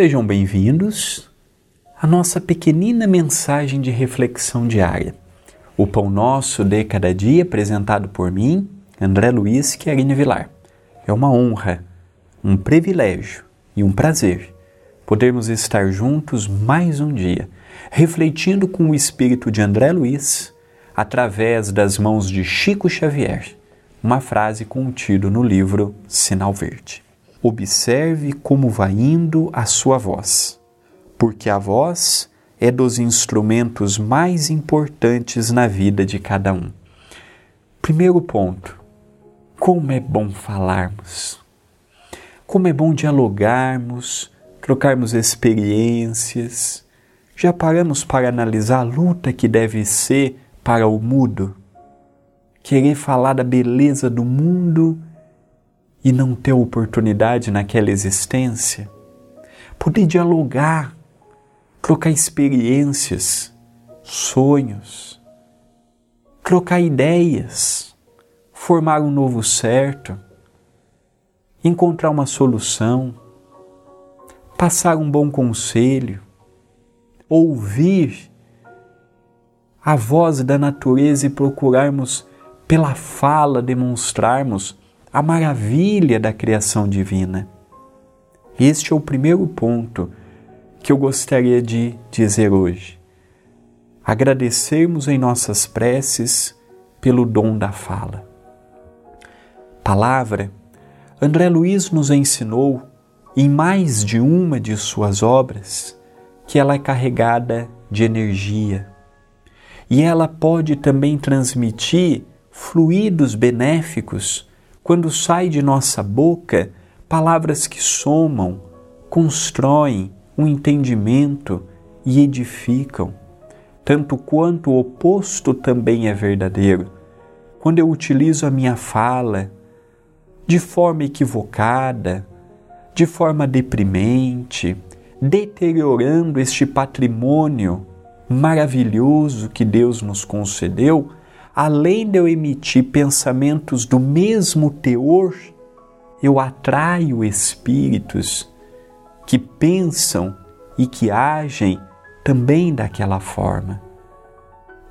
Sejam bem-vindos à nossa pequenina mensagem de reflexão diária. O Pão Nosso de Cada Dia, apresentado por mim, André Luiz Querine Vilar. É uma honra, um privilégio e um prazer podermos estar juntos mais um dia, refletindo com o espírito de André Luiz, através das mãos de Chico Xavier, uma frase contida no livro Sinal Verde. Observe como vai indo a sua voz, porque a voz é dos instrumentos mais importantes na vida de cada um. Primeiro ponto: como é bom falarmos, como é bom dialogarmos, trocarmos experiências. Já paramos para analisar a luta que deve ser para o mudo? Querer falar da beleza do mundo e não ter oportunidade naquela existência, poder dialogar, trocar experiências, sonhos, trocar ideias, formar um novo certo, encontrar uma solução, passar um bom conselho, ouvir a voz da natureza e procurarmos pela fala demonstrarmos a maravilha da criação divina. Este é o primeiro ponto que eu gostaria de dizer hoje. Agradecermos em nossas preces pelo dom da fala. Palavra, André Luiz nos ensinou em mais de uma de suas obras que ela é carregada de energia e ela pode também transmitir fluidos benéficos quando sai de nossa boca palavras que somam, constroem um entendimento e edificam, tanto quanto o oposto também é verdadeiro. Quando eu utilizo a minha fala de forma equivocada, de forma deprimente, deteriorando este patrimônio maravilhoso que Deus nos concedeu, além de eu emitir pensamentos do mesmo teor, eu atraio espíritos que pensam e que agem também daquela forma.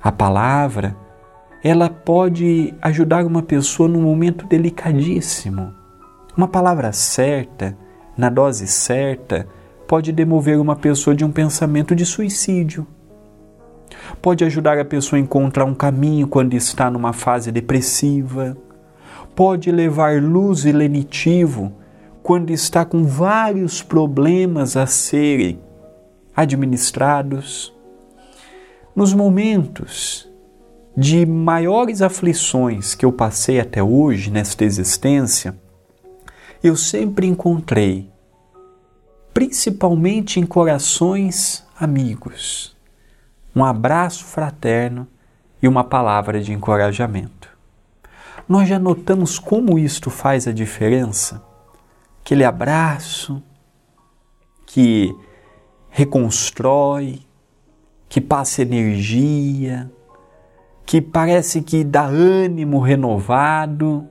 A palavra, ela pode ajudar uma pessoa num momento delicadíssimo. Uma palavra certa, na dose certa, pode demover uma pessoa de um pensamento de suicídio pode ajudar a pessoa a encontrar um caminho quando está numa fase depressiva, pode levar luz e lenitivo quando está com vários problemas a serem administrados. Nos momentos de maiores aflições que eu passei até hoje nesta existência, eu sempre encontrei, principalmente em corações amigos, um abraço fraterno e uma palavra de encorajamento. Nós já notamos como isto faz a diferença? Aquele abraço que reconstrói, que passa energia, que parece que dá ânimo renovado.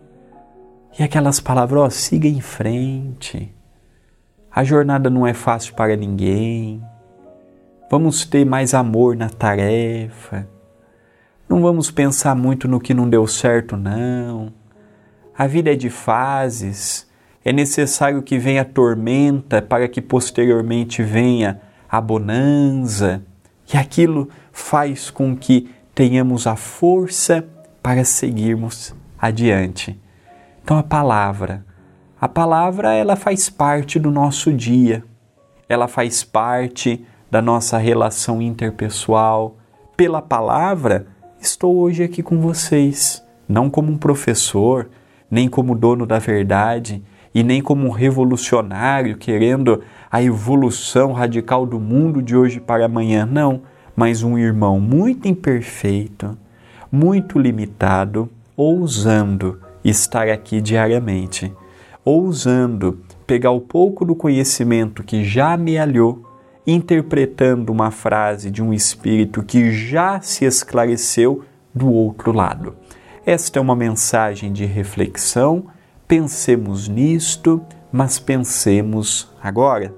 E aquelas palavras, ó, siga em frente. A jornada não é fácil para ninguém. Vamos ter mais amor na tarefa. Não vamos pensar muito no que não deu certo, não. A vida é de fases. É necessário que venha a tormenta para que posteriormente venha a bonança. E aquilo faz com que tenhamos a força para seguirmos adiante. Então a palavra, a palavra ela faz parte do nosso dia. Ela faz parte da nossa relação interpessoal. Pela palavra, estou hoje aqui com vocês, não como um professor, nem como dono da verdade e nem como um revolucionário querendo a evolução radical do mundo de hoje para amanhã, não, mas um irmão muito imperfeito, muito limitado, ousando estar aqui diariamente, ousando pegar o pouco do conhecimento que já me alhou interpretando uma frase de um espírito que já se esclareceu do outro lado. Esta é uma mensagem de reflexão. Pensemos nisto, mas pensemos agora.